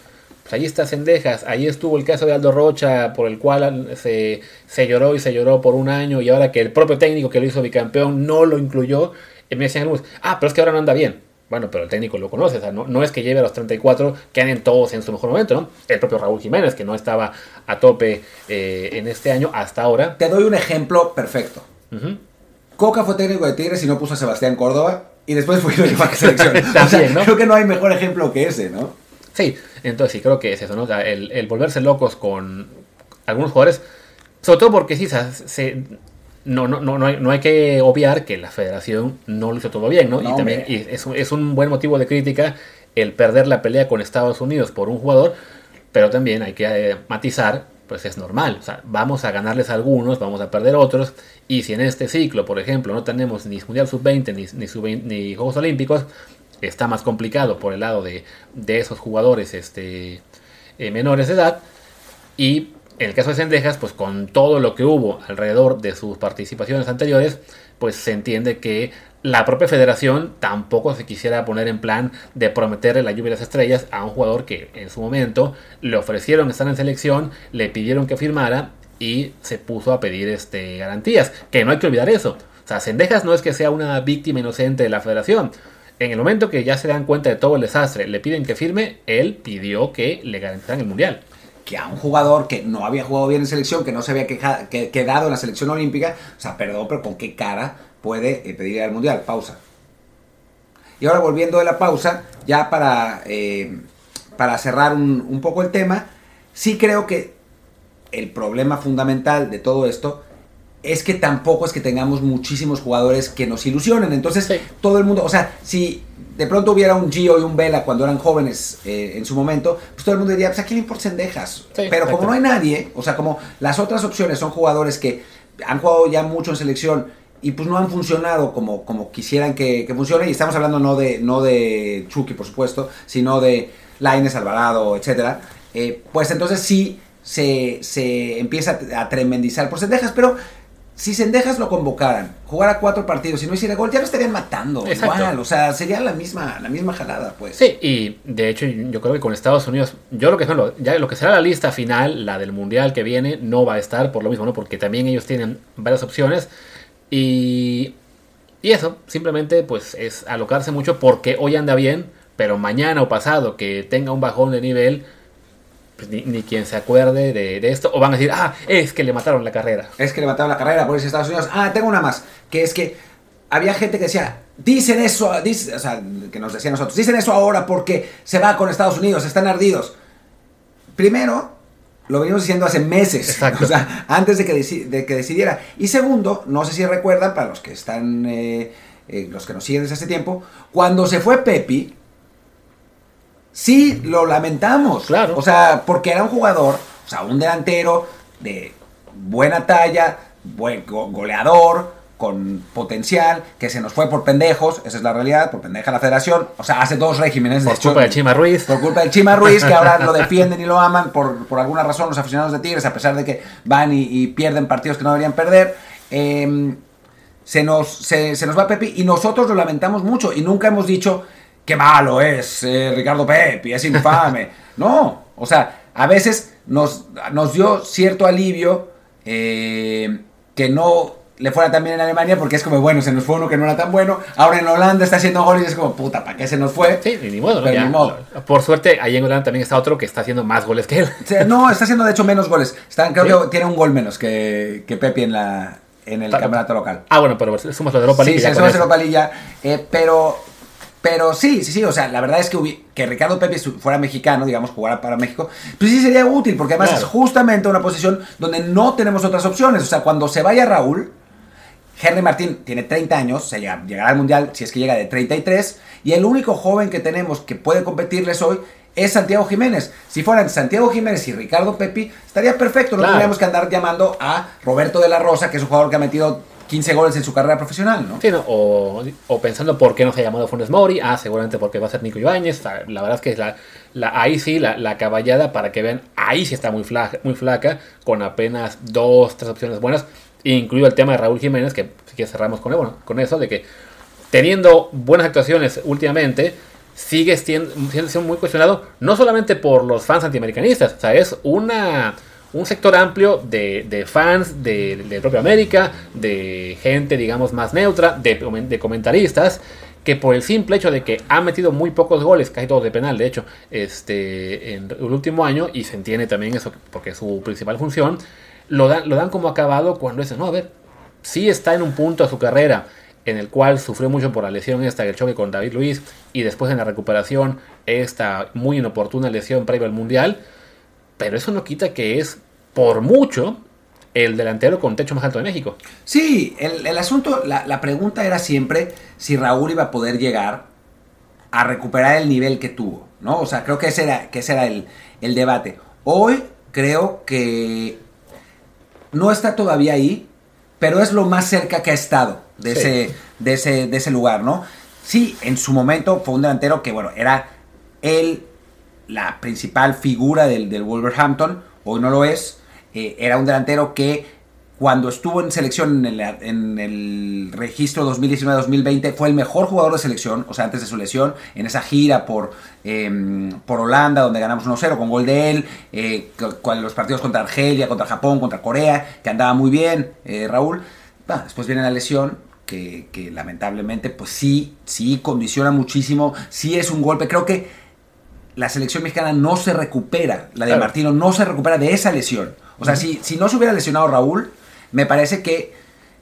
Speaker 2: Ahí está Cendejas, ahí estuvo el caso de Aldo Rocha, por el cual se, se lloró y se lloró por un año, y ahora que el propio técnico que lo hizo bicampeón no lo incluyó, me decían algunos, ah, pero es que ahora no anda bien. Bueno, pero el técnico lo conoce, o sea, no, no es que lleve a los 34 que anden todos en su mejor momento, ¿no? El propio Raúl Jiménez, que no estaba a tope eh, en este año hasta ahora.
Speaker 1: Te doy un ejemplo perfecto.
Speaker 2: Ujú.
Speaker 1: Coca fue técnico de Tigres y no puso a Sebastián Córdoba. Y después fue a la selección. o sea,
Speaker 2: También, ¿no?
Speaker 1: Creo que no hay mejor ejemplo que ese, ¿no?
Speaker 2: Sí, entonces sí, creo que es eso, ¿no? O sea, el, el volverse locos con algunos jugadores, sobre todo porque sí, se, no, no, no, no, hay, no hay que obviar que la federación no lo hizo todo bien, ¿no?
Speaker 1: No,
Speaker 2: y también y es, un- es un buen motivo de crítica el perder la pelea con Estados Unidos por un jugador, pero también hay que eh, matizar, pues es normal, o sea, vamos a ganarles a algunos, vamos a perder otros, y si en este ciclo, por ejemplo, no tenemos ni Mundial Sub-20 ni, ni, sub ni Juegos Olímpicos, está más complicado por el lado de, de esos jugadores este, eh, menores de edad. Y en el caso de Sendejas, pues con todo lo que hubo alrededor de sus participaciones anteriores, pues se entiende que la propia federación tampoco se quisiera poner en plan de prometerle la lluvia de las estrellas a un jugador que en su momento le ofrecieron estar en selección, le pidieron que firmara y se puso a pedir este, garantías. Que no hay que olvidar eso. O sea, Sendejas no es que sea una víctima inocente de la federación. En el momento que ya se dan cuenta de todo el desastre, le piden que firme, él pidió que le garantizaran el mundial.
Speaker 1: Que a un jugador que no había jugado bien en selección, que no se había queja- que- quedado en la selección olímpica, o sea, perdón, pero ¿con qué cara puede eh, pedir al mundial? Pausa. Y ahora volviendo de la pausa, ya para, eh, para cerrar un, un poco el tema, sí creo que el problema fundamental de todo esto es que tampoco es que tengamos muchísimos jugadores que nos ilusionen. Entonces,
Speaker 2: Sí.
Speaker 1: todo el mundo, o sea, si de pronto hubiera un Gio y un Vela cuando eran jóvenes eh, en su momento, pues todo el mundo diría, pues aquí le importa Sendejas.
Speaker 2: Sí,
Speaker 1: Pero como no hay nadie, o sea, como las otras opciones son jugadores que han jugado ya mucho en selección y pues no han funcionado como, como quisieran que, que funcione, y estamos hablando no de, no de Chucky, por supuesto, sino de Laines, Alvarado, etcétera, eh, pues entonces sí se, se empieza a tremendizar por Sendejas, pero si Sendejas lo convocaran, jugara cuatro partidos y no hiciera gol, ya lo estarían matando.
Speaker 2: Exacto.
Speaker 1: Igual, o sea, sería la misma, la misma jalada, pues.
Speaker 2: Sí, y de hecho yo creo que con Estados Unidos, yo lo que ya lo que será la lista final, la del mundial que viene, no va a estar por lo mismo, ¿no? Porque también ellos tienen varias opciones y y eso, simplemente pues es alocarse mucho porque hoy anda bien, pero mañana o pasado que tenga un bajón de nivel, pues ni, ni quien se acuerde de, de esto, o van a decir, ah, es que le mataron la carrera.
Speaker 1: Es que le mataron la carrera por irse a Estados Unidos. Ah, tengo una más, que es que había gente que decía, dicen eso, dice- o sea, que nos decían nosotros, dicen eso ahora porque se va con Estados Unidos, están ardidos. Primero, lo venimos diciendo hace meses,
Speaker 2: Exacto.
Speaker 1: o sea, antes de que, deci- de que decidiera. Y segundo, no sé si recuerdan, para los que están, eh, eh, los que nos siguen desde hace tiempo, cuando se fue Pepi, sí lo lamentamos.
Speaker 2: Claro.
Speaker 1: O sea, porque era un jugador, o sea, un delantero de buena talla, buen go- goleador, con potencial, que se nos fue por pendejos, esa es la realidad, por pendeja la federación. O sea, hace dos regímenes.
Speaker 2: Por culpa de Chima Ruiz.
Speaker 1: por culpa del Chima Ruiz, que ahora lo defienden y lo aman por, por alguna razón los aficionados de Tigres, a pesar de que van y, y pierden partidos que no deberían perder. Eh, se, nos, se, se nos va Pepi y nosotros lo lamentamos mucho y nunca hemos dicho qué malo es eh, Ricardo Pepi, es infame. no, o sea, a veces nos, nos dio cierto alivio eh, que no le fuera tan bien en Alemania porque es como, bueno, se nos fue uno que no era tan bueno. Ahora en Holanda está haciendo goles y es como, puta, ¿para qué se nos fue?
Speaker 2: Sí, ni modo, ¿no?
Speaker 1: Pero
Speaker 2: Ya,
Speaker 1: ni modo.
Speaker 2: Por suerte, ahí en Holanda también está otro que está haciendo más goles que él.
Speaker 1: No, está haciendo de hecho menos goles. Está, creo
Speaker 2: Sí.
Speaker 1: que tiene un gol menos que, que Pepi en, la, en el campeonato local.
Speaker 2: Ah, bueno, pero sumas lo de Europa League.
Speaker 1: Sí, se
Speaker 2: eso.
Speaker 1: Europa League ya, eh, pero, pero sí, sí, sí, o sea, la verdad es que, que Ricardo Pepe fuera mexicano, digamos, jugara para México, pues sí sería útil, porque además
Speaker 2: Claro.
Speaker 1: es justamente una posición donde no tenemos otras opciones. O sea, cuando se vaya Raúl, Henry Martín tiene 30 años, se llega- llegará al Mundial si es que llega de 33, y el único joven que tenemos que puede competirles hoy es Santiago Jiménez. Si fueran Santiago Jiménez y Ricardo Pepi, estaría perfecto. No
Speaker 2: Claro.
Speaker 1: tendríamos que andar llamando a Roberto de la Rosa, que es un jugador que ha metido 15 goles en su carrera profesional, ¿no?
Speaker 2: Sí, ¿no? o, o pensando por qué no se ha llamado Funes Mori, ah, seguramente porque va a ser Nico Ibáñez, la verdad es que es la, ahí sí, la, la caballada para que vean, ahí sí está muy flaca, muy flaca, con apenas dos, tres opciones buenas, incluido el tema de Raúl Jiménez, que si que cerramos con, con eso, de que teniendo buenas actuaciones últimamente, sigue siendo, siendo muy cuestionado, no solamente por los fans antiamericanistas, o sea, es una, un sector amplio de, de fans de, de propia América, de gente, digamos, más neutra, de, de comentaristas, que por el simple hecho de que ha metido muy pocos goles, casi todos de penal, de hecho, este, en el último año, y se entiende también eso porque es su principal función, lo dan, lo dan como acabado cuando dicen, no, a ver, sí está en un punto de su carrera en el cual sufrió mucho por la lesión esta del choque con David Luis y después en la recuperación esta muy inoportuna lesión previa al Mundial, pero eso no quita que es por mucho el delantero con techo más alto de México.
Speaker 1: Sí, el, el asunto, la, la pregunta era siempre si Raúl iba a poder llegar a recuperar el nivel que tuvo, ¿no? O sea, creo que ese era, que ese era el, el debate. Hoy creo que no está todavía ahí, pero es lo más cerca que ha estado de,
Speaker 2: Sí.
Speaker 1: ese, de, ese, de ese lugar, ¿no? Sí, en su momento fue un delantero que, bueno, era él la principal figura del, Wolverhampton, hoy no lo es. Eh, era un delantero que cuando estuvo en selección en, el registro 2019-2020 fue el mejor jugador de selección, o sea, antes de su lesión, en esa gira por, eh, por Holanda, donde ganamos 1-0 con gol de él, eh, los partidos contra Argelia, contra Japón, contra Corea, que andaba muy bien, eh, Raúl. Ah, después viene la lesión, que, que lamentablemente, pues sí, sí condiciona muchísimo, sí es un golpe. Creo que la selección mexicana no se recupera, la de
Speaker 2: Claro.
Speaker 1: Martino no se recupera de esa lesión. O sea, si, si no se hubiera lesionado Raúl, me parece que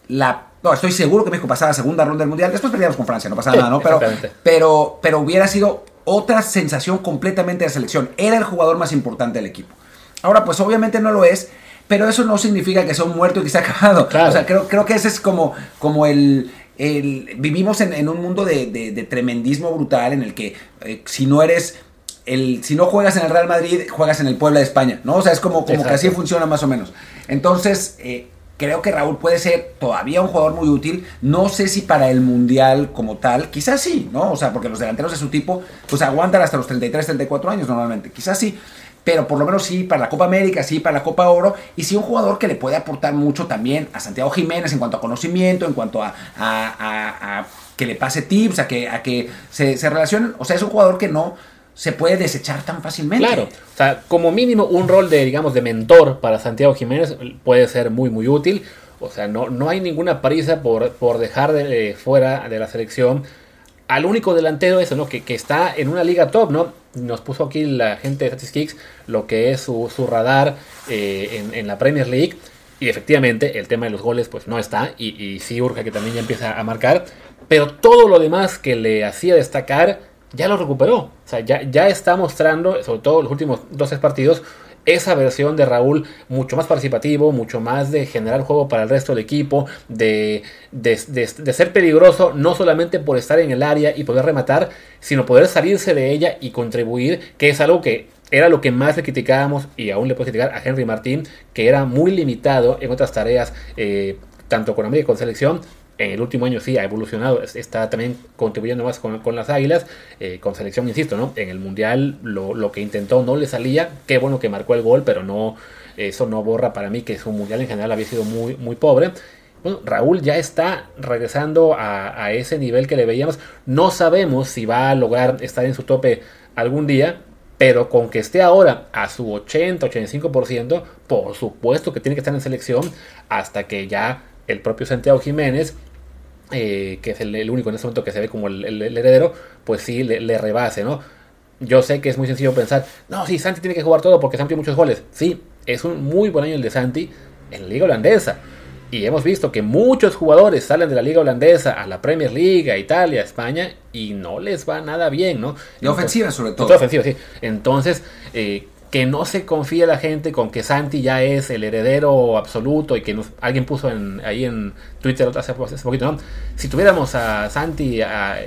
Speaker 1: la... No, estoy seguro que México pasaba a segunda ronda del Mundial. Después perdíamos con Francia, no pasaba
Speaker 2: Sí,
Speaker 1: nada, ¿no? Pero, pero, pero hubiera sido otra sensación completamente de selección. Era el jugador más importante del equipo. Ahora, pues obviamente no lo es, pero eso no significa que sea un muerto y que se ha acabado.
Speaker 2: Claro.
Speaker 1: O sea, creo, creo que ese es como, como el, el- Vivimos en, en un mundo de, de- de tremendismo brutal en el que eh, si no eres... El, si no juegas en el Real Madrid, juegas en el Puebla de España, ¿no? O sea, es como, como que así funciona más o menos. Entonces, eh, creo que Raúl puede ser todavía un jugador muy útil. No sé si para el Mundial como tal, quizás sí, ¿no? O sea, porque los delanteros de su tipo, pues aguantan hasta los 33, 34 años normalmente, quizás sí. Pero por lo menos sí para la Copa América, sí para la Copa Oro, y sí un jugador que le puede aportar mucho también a Santiago Jiménez en cuanto a conocimiento, en cuanto a, a, que le pase tips, a que, a que se, se relacionen. O sea, es un jugador que no se puede desechar tan fácilmente.
Speaker 2: Claro, o sea, como mínimo un rol de, digamos, de mentor para Santiago Jiménez puede ser muy, muy útil. O sea, no, no hay ninguna prisa por, por dejar de, fuera de la selección al único delantero eso, ¿no? Que, que, está en una liga top, ¿no? Nos puso aquí la gente de Statistics lo que es su, su radar eh, en, en, la Premier League. Y efectivamente, el tema de los goles, pues no está. Y, y sí urge que también ya empieza a marcar. Pero todo lo demás que le hacía destacar ya lo recuperó. O sea, ya, ya está mostrando, sobre todo los últimos 12 partidos, esa versión de Raúl mucho más participativo, mucho más de generar juego para el resto del equipo, de, de, ser peligroso no solamente por estar en el área y poder rematar, sino poder salirse de ella y contribuir, que es algo que era lo que más le criticábamos y aún le puedo criticar a Henry Martín, que era muy limitado en otras tareas, eh, tanto con América como con selección, en el último año sí ha evolucionado, está también contribuyendo más con, las águilas, eh, con selección, insisto, ¿no? En el Mundial lo, que intentó no le salía, qué bueno que marcó el gol, pero no, eso no borra para mí que su Mundial en general había sido muy, muy pobre. Bueno, Raúl ya está regresando a, a ese nivel que le veíamos. No sabemos si va a lograr estar en su tope algún día, pero con que esté ahora a su 80-85%, por supuesto que tiene que estar en selección hasta que ya el propio Santiago Jiménez eh, que es el, único en este momento que se ve como el, heredero, pues sí le, rebase, ¿no? Yo sé que es muy sencillo pensar, no, sí, Santi tiene que jugar todo porque Santi tiene muchos goles. Sí, es un muy buen año el de Santi en la liga holandesa. Y hemos visto que muchos jugadores salen de la liga holandesa a la Premier League, a Italia, a España, y no les va nada bien, ¿no?
Speaker 1: De ofensiva sobre todo.
Speaker 2: De ofensiva, sí. Entonces, eh, que no se confíe la gente con que Santi ya es el heredero absoluto y que alguien puso en, ahí en Twitter hace, hace poquito, ¿no? Si tuviéramos a Santi a,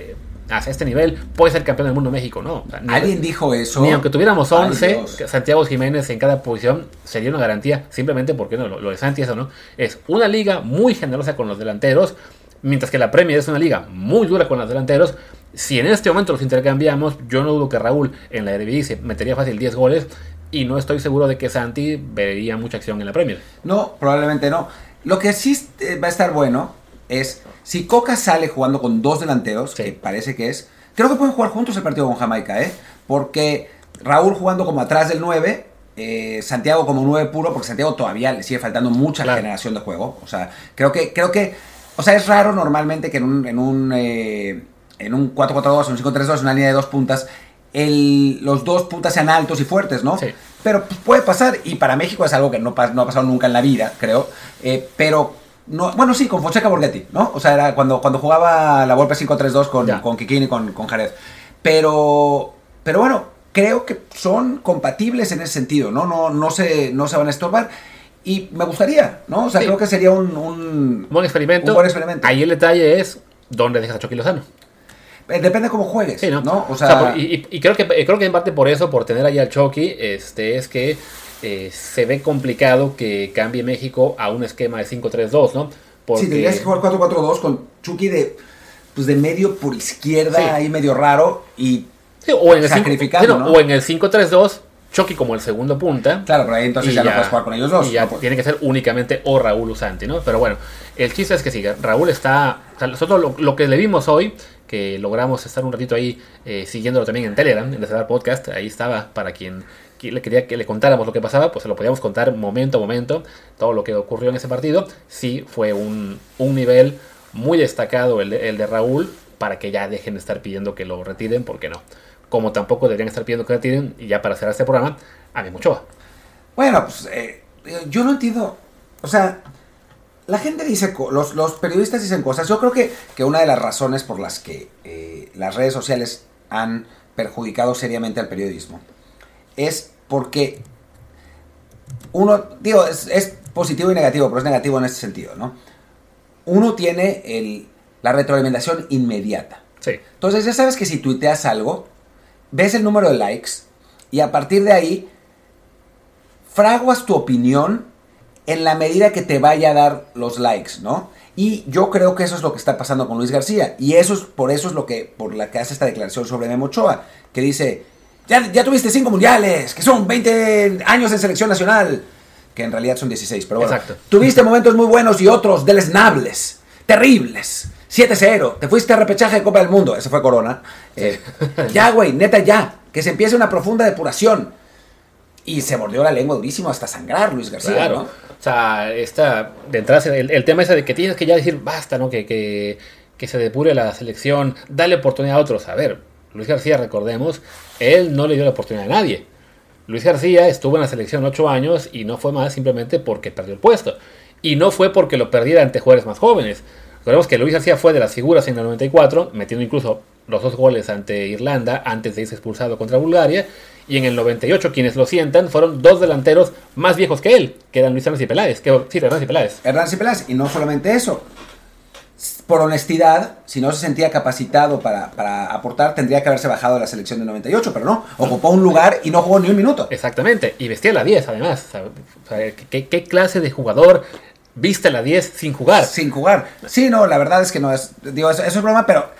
Speaker 2: este nivel, puede ser campeón del mundo México, ¿no?
Speaker 1: alguien dijo eso.
Speaker 2: Ni aunque tuviéramos 11 Santiago Jiménez en cada posición, sería una garantía, simplemente porque no, lo, de Santi eso, ¿no? Es una liga muy generosa con los delanteros, mientras que la Premier es una liga muy dura con los delanteros. Si en este momento los intercambiamos, yo no dudo que Raúl en la Eredivisie metería fácil 10 goles y no estoy seguro de que Santi vería mucha acción en la Premier.
Speaker 1: No, probablemente no. Lo que sí eh, va a estar bueno es si Coca sale jugando con dos delanteros, que parece que es, creo que pueden jugar juntos el partido con Jamaica, ¿eh? Porque Raúl jugando como atrás del 9, eh, Santiago como 9 puro, porque Santiago todavía le sigue faltando mucha generación de juego. O sea, creo que, creo que, o sea, es raro normalmente que en un, en un, eh, en un 4-4-2, un 5-3-2, una línea de dos puntas, el, los dos puntas sean altos y fuertes, ¿no? Sí. Pero pues, puede pasar, y para México es algo que no, no ha pasado nunca en la vida, creo. Eh, pero, no, bueno, sí, con Fonseca Borghetti, ¿no? O sea, era cuando, cuando jugaba la Volpe 5-3-2 con, con Kikín y con, con Jared. Pero, pero bueno, creo que son compatibles en ese sentido, ¿no? No, no, se, no se van a estorbar. Y me gustaría, ¿no? O sea, creo que sería un, un,
Speaker 2: buen experimento.
Speaker 1: Un buen experimento.
Speaker 2: Ahí el detalle es dónde dejas a Chucky Lozano.
Speaker 1: Eh, depende cómo juegues, ¿no?
Speaker 2: O sea, y, creo que creo que en parte por eso, por tener ahí al Chucky, este, es que eh, se ve complicado que cambie México a un esquema de 5-3-2, ¿no?
Speaker 1: Porque... Sí, tendrías que jugar 4-4-2 con Chucky de, pues de medio por izquierda, ahí medio raro, y
Speaker 2: o en el O en el 5-3-2, Chucky como el segundo punta.
Speaker 1: Claro, pero ahí entonces ya, no puedes jugar con ellos dos.
Speaker 2: Y ya tiene que ser únicamente o Raúl Usanti, ¿no? Pero bueno, el chiste es que sí, Raúl está. nosotros lo, lo, que le vimos hoy que logramos estar un ratito ahí eh, siguiéndolo también en Telegram, en el Podcast. Ahí estaba para quien, le quería que le contáramos lo que pasaba, pues se lo podíamos contar momento a momento, todo lo que ocurrió en ese partido. Sí, fue un, nivel muy destacado el de, Raúl, para que ya dejen de estar pidiendo que lo retiren, porque no. Como tampoco deberían estar pidiendo que lo retiren, y ya para cerrar este programa, a mí mucho.
Speaker 1: Bueno, pues eh, yo no entiendo. O sea, la gente dice, los, los, periodistas dicen cosas. Yo creo que, que, una de las razones por las que eh, las redes sociales han perjudicado seriamente al periodismo es porque uno, digo, es, positivo y negativo, pero es negativo en este sentido, ¿no? Uno tiene el, la retroalimentación inmediata.
Speaker 2: Sí.
Speaker 1: Entonces ya sabes que si tuiteas algo, ves el número de likes y a partir de ahí fraguas tu opinión en la medida que te vaya a dar los likes, ¿no? Y yo creo que eso es lo que está pasando con Luis García. Y eso es, por eso es lo que, por la que hace esta declaración sobre Memo Ochoa, que dice, ya, ya tuviste cinco mundiales, que son 20 años en selección nacional, que en realidad son 16, pero bueno.
Speaker 2: Exacto.
Speaker 1: Tuviste momentos muy buenos y otros deleznables, terribles. 7-0, te fuiste a repechaje de Copa del Mundo, ese fue Corona. Eh, ya, güey, neta, ya, que se empiece una profunda depuración. Y se mordió la lengua durísimo hasta sangrar Luis García,
Speaker 2: Claro.
Speaker 1: ¿no?
Speaker 2: O sea, esta, de entrada, el, el tema ese de que tienes que ya decir basta, ¿no? Que, que, que se depure la selección, dale oportunidad a otros. A ver, Luis García, recordemos, él no le dio la oportunidad a nadie. Luis García estuvo en la selección ocho años y no fue más simplemente porque perdió el puesto. Y no fue porque lo perdiera ante jugadores más jóvenes. Recordemos que Luis García fue de las figuras en el 94, metiendo incluso los dos goles ante Irlanda antes de irse expulsado contra Bulgaria. Y en el 98 quienes lo sientan fueron dos delanteros más viejos que él, que eran Luis Hernández y Peláez. Que, sí, Hernández y Peláez.
Speaker 1: Hernán Peláez. Y no solamente eso. Por honestidad, si no se sentía capacitado para, para aportar, tendría que haberse bajado de la selección de 98, pero no. Ocupó un lugar y no jugó ni un minuto.
Speaker 2: Exactamente, y vestía la 10 además. O sea, o sea, ¿qué, qué clase de jugador viste la 10 sin jugar?
Speaker 1: Sin jugar. Sí, no, la verdad es que no es. Digo, eso, eso es broma, pero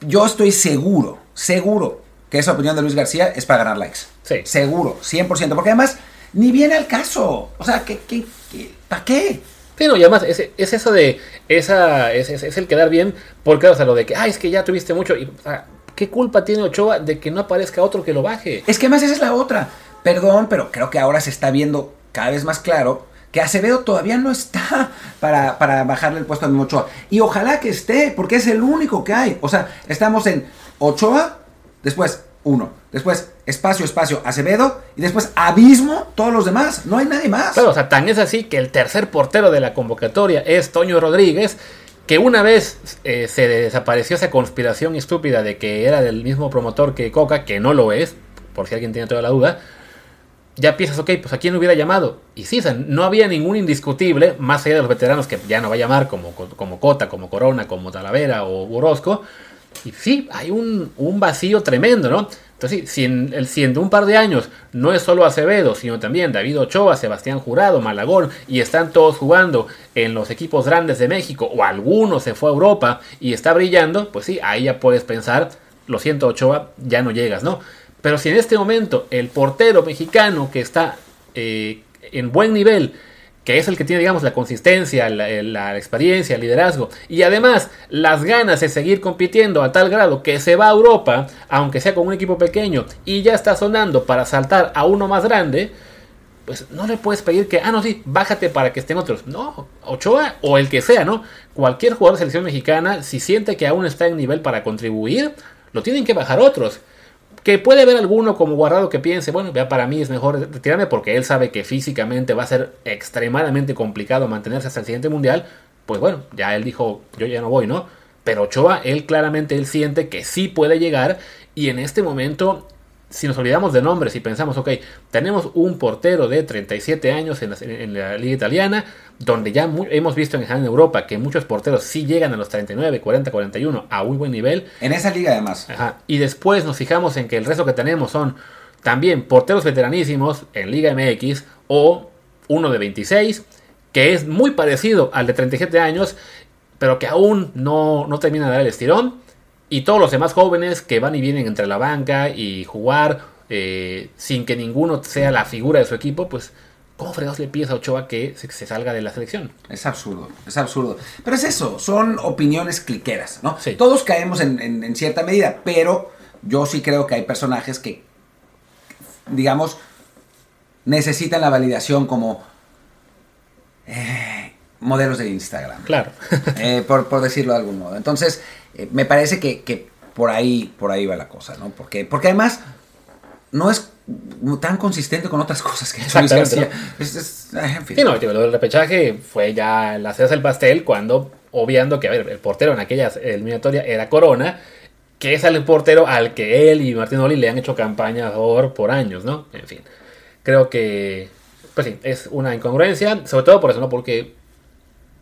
Speaker 1: yo estoy seguro, seguro que esa opinión de Luis García es para ganar likes.
Speaker 2: Sí.
Speaker 1: Seguro, 100%. Porque además, ni viene al caso. O sea, ¿qué, qué, qué, ¿para qué?
Speaker 2: Sí, no, y además es, es eso de, esa, es, es- es el quedar bien, porque o sea, lo de que, ay, es que ya tuviste mucho, y, o sea, ¿qué culpa tiene Ochoa de que no aparezca otro que lo baje?
Speaker 1: Es que además esa es la otra. Perdón, pero creo que ahora se está viendo cada vez más claro que Acevedo todavía no está para, para bajarle el puesto a Ochoa. Y ojalá que esté, porque es el único que hay. O sea, estamos en Ochoa, después uno, después espacio, espacio, Acevedo, y después abismo, todos los demás. No hay nadie más.
Speaker 2: Claro, o sea, tan es así que el tercer portero de la convocatoria es Toño Rodríguez, que una vez eh, se desapareció esa conspiración estúpida de que era del mismo promotor que Coca, que no lo es, por si alguien tiene toda la duda, ya piensas, ok, pues a quién hubiera llamado. Y sí, o no había ningún indiscutible, más allá de los veteranos que ya no va a llamar, como, como Cota, como Corona, como Talavera o Orozco. Y sí, hay un, un vacío tremendo, ¿no? Entonces, si en, el, si en un par de años no es solo Acevedo, sino también David Ochoa, Sebastián Jurado, Malagón, y están todos jugando en los equipos grandes de México, o alguno se fue a Europa y está brillando, pues sí, ahí ya puedes pensar, lo siento Ochoa, ya no llegas, ¿no? Pero si en este momento el portero mexicano que está eh, en buen nivel, que es el que tiene, digamos, la consistencia, la, la, experiencia, el liderazgo, y además las ganas de seguir compitiendo a tal grado que se va a Europa, aunque sea con un equipo pequeño, y ya está sonando para saltar a uno más grande, pues no le puedes pedir que, ah, no, sí, bájate para que estén otros. No, Ochoa o el que sea, ¿no? Cualquier jugador de selección mexicana, si siente que aún está en nivel para contribuir, lo tienen que bajar otros. Que puede haber alguno como guardado que piense, bueno, ya para mí es mejor retirarme porque él sabe que físicamente va a ser extremadamente complicado mantenerse hasta el siguiente mundial. Pues bueno, ya él dijo, yo ya no voy, ¿no? Pero Ochoa, él claramente, él siente que sí puede llegar y en este momento, si nos olvidamos de nombres y pensamos, ok, tenemos un portero de 37 años en la, en la liga italiana, donde ya hemos visto en, en Europa que muchos porteros sí llegan a los 39, 40, 41 a muy buen nivel.
Speaker 1: En esa liga además.
Speaker 2: Ajá. Y después nos fijamos en que el resto que tenemos son también porteros veteranísimos en Liga MX o uno de 26, que es muy parecido al de 37 años, pero que aún no, no termina de dar el estirón. Y todos los demás jóvenes que van y vienen entre la banca y jugar eh, sin que ninguno sea la figura de su equipo, pues ¿cómo fregados le pides a Ochoa que se, se salga de la selección?
Speaker 1: Es absurdo, es absurdo. Pero es eso, son opiniones cliqueras, ¿no?
Speaker 2: Sí.
Speaker 1: Todos caemos en, en- en cierta medida, pero yo sí creo que hay personajes que, digamos, necesitan la validación como eh, modelos de Instagram.
Speaker 2: Claro.
Speaker 1: Eh, por, por decirlo de algún modo. Entonces, eh, me parece que, que por ahí por ahí va la cosa, ¿no? Porque, porque además no es tan consistente con otras cosas que ha hecho Luis García. Es- es- eh, en fin.
Speaker 2: Sí, no, digo, lo del repechaje fue ya la cereza del pastel cuando, obviando que, a ver, el portero en aquella eliminatoria era Corona, que es el portero al que él y Martín Oli le han hecho campaña favor por años, ¿no? En fin, creo que, pues sí, es una incongruencia, sobre todo por eso, ¿no? Porque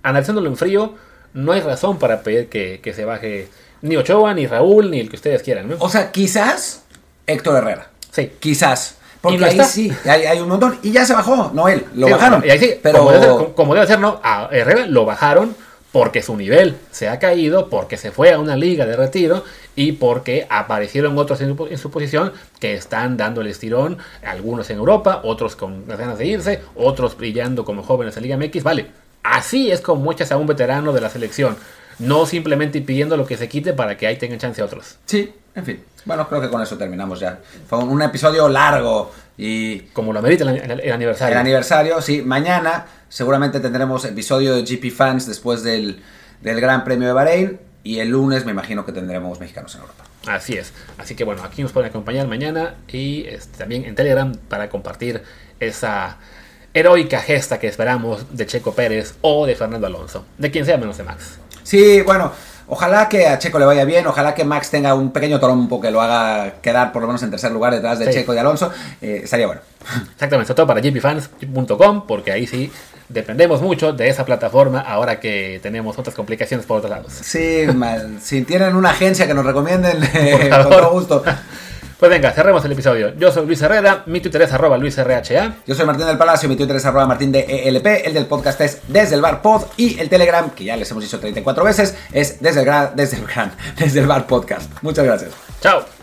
Speaker 2: analizándolo en frío, no hay razón para pedir que, que se baje ni Ochoa, ni Raúl, ni el que ustedes quieran, ¿no?
Speaker 1: O sea, quizás Héctor Herrera.
Speaker 2: Sí,
Speaker 1: Quizás. Porque ahí sí, hay, hay, un montón. Y ya se bajó, no él, lo bajaron.
Speaker 2: Y ahí sí, pero... como, debe como debe ser, ¿no? A Herrera lo bajaron porque su nivel se ha caído, porque se fue a una liga de retiro y porque aparecieron otros en su, posición que están dando el estirón, algunos en Europa, otros con ganas de irse, otros brillando como jóvenes en Liga MX. Vale, así es como echas a un veterano de la selección, no simplemente pidiendo lo que se quite para que ahí tengan chance otros.
Speaker 1: Sí, en fin. Bueno, creo que con eso terminamos ya. Fue un episodio largo y...
Speaker 2: Como lo amerita el, aniversario.
Speaker 1: El aniversario, sí. Mañana seguramente tendremos episodio de GP Fans después del, del Gran Premio de Bahrein. Y el lunes me imagino que tendremos mexicanos en Europa.
Speaker 2: Así es. Así que bueno, aquí nos pueden acompañar mañana y este, también en Telegram para compartir esa heroica gesta que esperamos de Checo Pérez o de Fernando Alonso. De quien sea menos de Max.
Speaker 1: Sí, bueno, Ojalá que a Checo le vaya bien, ojalá que Max tenga un pequeño trompo que lo haga quedar por lo menos en tercer lugar detrás de Checo y Alonso. Eh, estaría bueno.
Speaker 2: Exactamente, sobre todo para gpfans.com, porque ahí sí dependemos mucho de esa plataforma ahora que tenemos otras complicaciones por otros lados.
Speaker 1: Sí, mal. si tienen una agencia que nos recomienden, con todo gusto.
Speaker 2: Pues venga, cerremos el episodio. Yo soy Luis Herrera, mi Twitter es arroba luisrha.
Speaker 1: Yo soy Martín del Palacio, mi Twitter es arroba martín de ELP, el del podcast es desde el bar pod y el Telegram, que ya les hemos dicho 34 veces, es desde el gran, desde el gran, desde el bar podcast. Muchas gracias.
Speaker 2: Chao.